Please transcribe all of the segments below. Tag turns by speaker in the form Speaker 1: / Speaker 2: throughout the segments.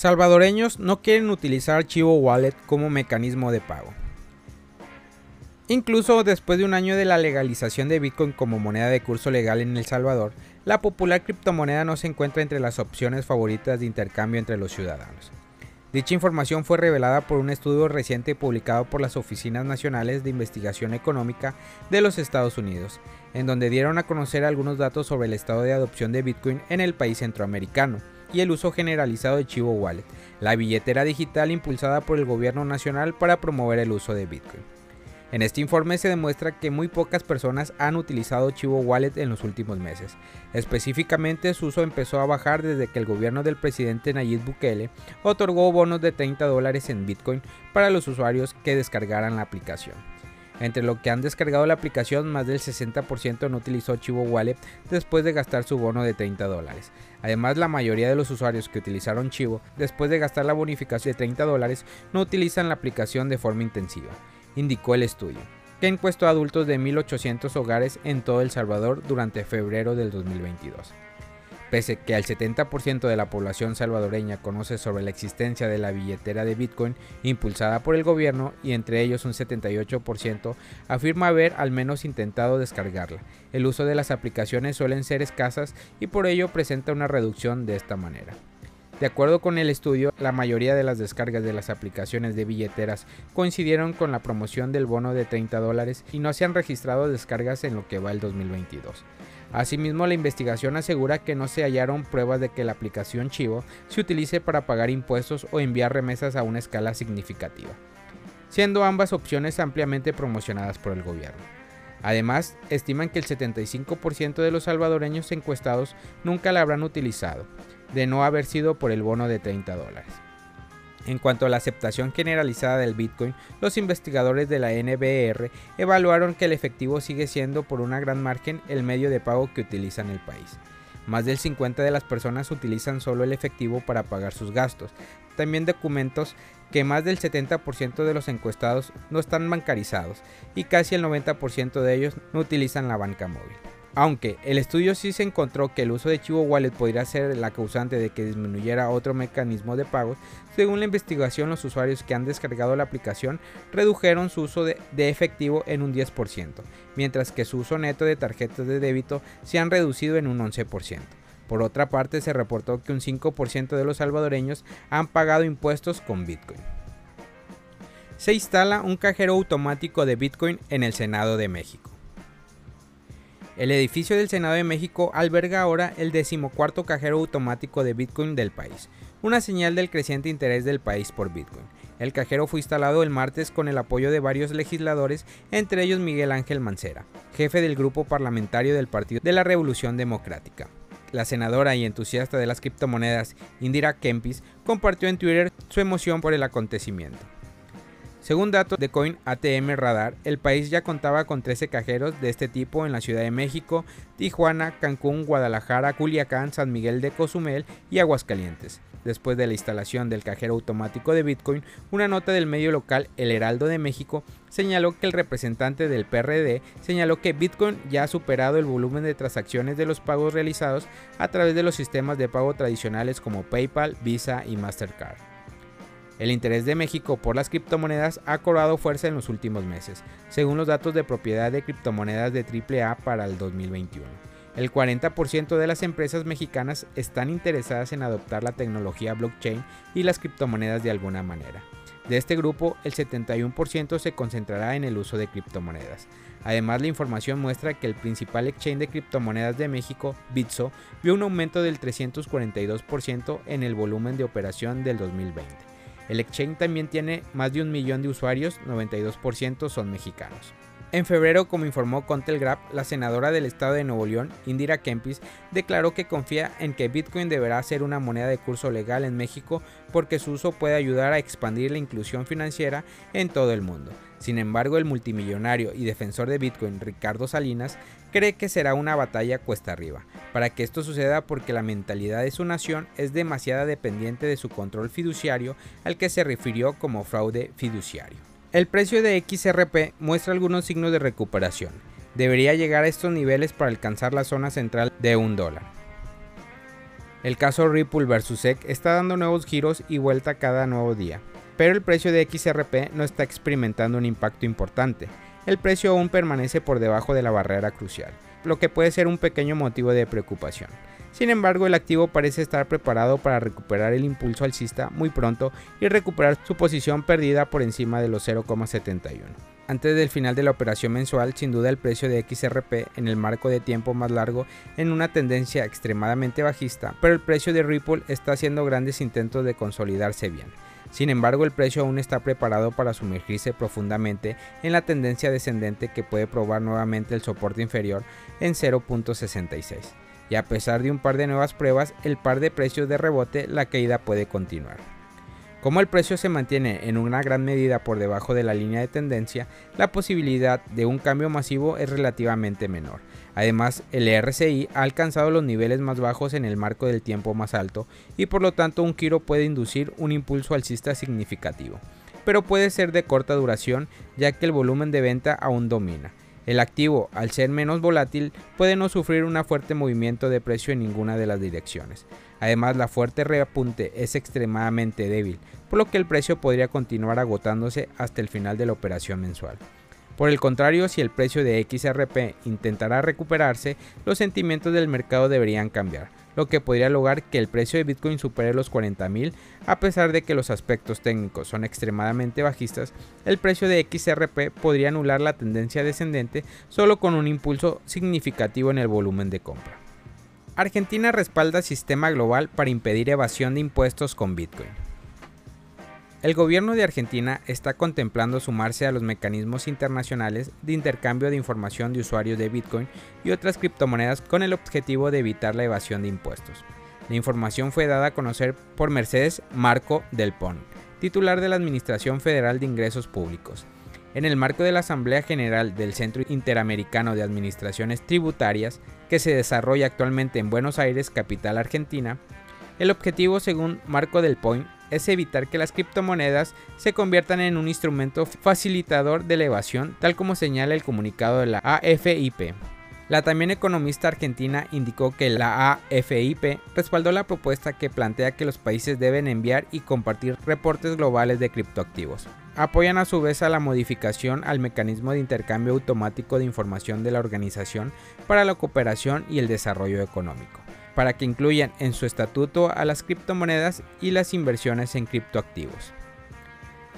Speaker 1: Salvadoreños no quieren utilizar Chivo Wallet como mecanismo de pago. Incluso después de un año de la legalización de Bitcoin como moneda de curso legal en El Salvador, la popular criptomoneda no se encuentra entre las opciones favoritas de intercambio entre los ciudadanos. Dicha información fue revelada por un estudio reciente publicado por las Oficinas Nacionales de Investigación Económica de los Estados Unidos, en donde dieron a conocer algunos datos sobre el estado de adopción de Bitcoin en el país centroamericano y el uso generalizado de Chivo Wallet, la billetera digital impulsada por el gobierno nacional para promover el uso de Bitcoin. En este informe se demuestra que muy pocas personas han utilizado Chivo Wallet en los últimos meses. Específicamente su uso empezó a bajar desde que el gobierno del presidente Nayib Bukele otorgó bonos de 30 dólares en Bitcoin para los usuarios que descargaran la aplicación. Entre lo que han descargado la aplicación, más del 60% no utilizó Chivo Wallet después de gastar su bono de 30 dólares. Además, la mayoría de los usuarios que utilizaron Chivo después de gastar la bonificación de 30 dólares no utilizan la aplicación de forma intensiva, indicó el estudio, que encuestó a adultos de 1.800 hogares en todo El Salvador durante febrero del 2022. Pese que el 70% de la población salvadoreña conoce sobre la existencia de la billetera de Bitcoin impulsada por el gobierno y entre ellos un 78% afirma haber al menos intentado descargarla, el uso de las aplicaciones suelen ser escasas y por ello presenta una reducción de esta manera. De acuerdo con el estudio, la mayoría de las descargas de las aplicaciones de billeteras coincidieron con la promoción del bono de 30 dólares y no se han registrado descargas en lo que va el 2022. Asimismo, la investigación asegura que no se hallaron pruebas de que la aplicación Chivo se utilice para pagar impuestos o enviar remesas a una escala significativa, siendo ambas opciones ampliamente promocionadas por el gobierno. Además, estiman que el 75% de los salvadoreños encuestados nunca la habrán utilizado, de no haber sido por el bono de 30 dólares. En cuanto a la aceptación generalizada del Bitcoin, los investigadores de la NBR evaluaron que el efectivo sigue siendo por una gran margen el medio de pago que utiliza en el país. Más del 50% de las personas utilizan solo el efectivo para pagar sus gastos. También documentos que más del 70% de los encuestados no están bancarizados y casi el 90% de ellos no utilizan la banca móvil. Aunque el estudio sí se encontró que el uso de Chivo Wallet podría ser la causante de que disminuyera otro mecanismo de pagos, según la investigación los usuarios que han descargado la aplicación redujeron su uso de, efectivo en un 10%, mientras que su uso neto de tarjetas de débito se han reducido en un 11%. Por otra parte, se reportó que un 5% de los salvadoreños han pagado impuestos con Bitcoin. Se instala un cajero automático de Bitcoin en el Senado de México. El edificio del Senado de México alberga ahora el decimocuarto cajero automático de Bitcoin del país, una señal del creciente interés del país por Bitcoin. El cajero fue instalado el martes con el apoyo de varios legisladores, entre ellos Miguel Ángel Mancera, jefe del grupo parlamentario del Partido de la Revolución Democrática. La senadora y entusiasta de las criptomonedas Indira Kempis compartió en Twitter su emoción por el acontecimiento. Según datos de Coin ATM Radar, el país ya contaba con 13 cajeros de este tipo en la Ciudad de México, Tijuana, Cancún, Guadalajara, Culiacán, San Miguel de Cozumel y Aguascalientes. Después de la instalación del cajero automático de Bitcoin, una nota del medio local El Heraldo de México señaló que el representante del PRD señaló que Bitcoin ya ha superado el volumen de transacciones de los pagos realizados a través de los sistemas de pago tradicionales como PayPal, Visa y Mastercard. El interés de México por las criptomonedas ha cobrado fuerza en los últimos meses, según los datos de propiedad de criptomonedas de AAA para el 2021. El 40% de las empresas mexicanas están interesadas en adoptar la tecnología blockchain y las criptomonedas de alguna manera. De este grupo, el 71% se concentrará en el uso de criptomonedas. Además, la información muestra que el principal exchange de criptomonedas de México, Bitso, vio un aumento del 342% en el volumen de operación del 2020. El exchange también tiene más de un millón de usuarios, 92% son mexicanos. En febrero, como informó Contelgraph, la senadora del estado de Nuevo León, Indira Kempis, declaró que confía en que Bitcoin deberá ser una moneda de curso legal en México porque su uso puede ayudar a expandir la inclusión financiera en todo el mundo. Sin embargo, el multimillonario y defensor de Bitcoin, Ricardo Salinas, cree que será una batalla cuesta arriba, para que esto suceda porque la mentalidad de su nación es demasiado dependiente de su control fiduciario al que se refirió como fraude fiduciario. El precio de XRP muestra algunos signos de recuperación. Debería llegar a estos niveles para alcanzar la zona central de un dólar. El caso Ripple vs SEC está dando nuevos giros y vuelta cada nuevo día, pero el precio de XRP no está experimentando un impacto importante. El precio aún permanece por debajo de la barrera crucial, lo que puede ser un pequeño motivo de preocupación. Sin embargo, el activo parece estar preparado para recuperar el impulso alcista muy pronto y recuperar su posición perdida por encima de los 0,71. Antes del final de la operación mensual, sin duda el precio de XRP en el marco de tiempo más largo en una tendencia extremadamente bajista, pero el precio de Ripple está haciendo grandes intentos de consolidarse bien. Sin embargo, el precio aún está preparado para sumergirse profundamente en la tendencia descendente que puede probar nuevamente el soporte inferior en 0.66. Y a pesar de un par de nuevas pruebas, el par de precios de rebote, la caída puede continuar. Como el precio se mantiene en una gran medida por debajo de la línea de tendencia, la posibilidad de un cambio masivo es relativamente menor. Además, el RSI ha alcanzado los niveles más bajos en el marco del tiempo más alto y por lo tanto un giro puede inducir un impulso alcista significativo, pero puede ser de corta duración ya que el volumen de venta aún domina. El activo, al ser menos volátil, puede no sufrir un fuerte movimiento de precio en ninguna de las direcciones. Además, la fuerte reapunte es extremadamente débil, por lo que el precio podría continuar agotándose hasta el final de la operación mensual. Por el contrario, si el precio de XRP intentará recuperarse, los sentimientos del mercado deberían cambiar, lo que podría lograr que el precio de Bitcoin supere los 40.000, a pesar de que los aspectos técnicos son extremadamente bajistas, el precio de XRP podría anular la tendencia descendente solo con un impulso significativo en el volumen de compra. Argentina respalda sistema global para impedir evasión de impuestos con Bitcoin. El gobierno de Argentina está contemplando sumarse a los mecanismos internacionales de intercambio de información de usuarios de Bitcoin y otras criptomonedas con el objetivo de evitar la evasión de impuestos. La información fue dada a conocer por Mercedes Marco Del Pon, titular de la Administración Federal de Ingresos Públicos. En el marco de la Asamblea General del Centro Interamericano de Administraciones Tributarias, que se desarrolla actualmente en Buenos Aires, capital argentina, el objetivo, según Marco Del Point, es evitar que las criptomonedas se conviertan en un instrumento facilitador de evasión, tal como señala el comunicado de la AFIP. La también economista argentina indicó que la AFIP respaldó la propuesta que plantea que los países deben enviar y compartir reportes globales de criptoactivos apoyan a su vez a la modificación al mecanismo de intercambio automático de información de la Organización para la Cooperación y el Desarrollo Económico, para que incluyan en su estatuto a las criptomonedas y las inversiones en criptoactivos.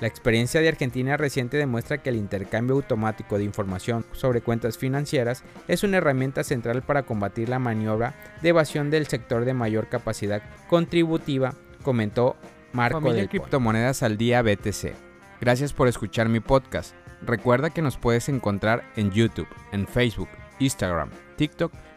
Speaker 1: La experiencia de Argentina reciente demuestra que el intercambio automático de información sobre cuentas financieras es una herramienta central para combatir la maniobra de evasión del sector de mayor capacidad contributiva, comentó Marco
Speaker 2: Familia Criptomonedas al Día BTC. Gracias por escuchar mi podcast. Recuerda que nos puedes encontrar en YouTube, en Facebook, Instagram, TikTok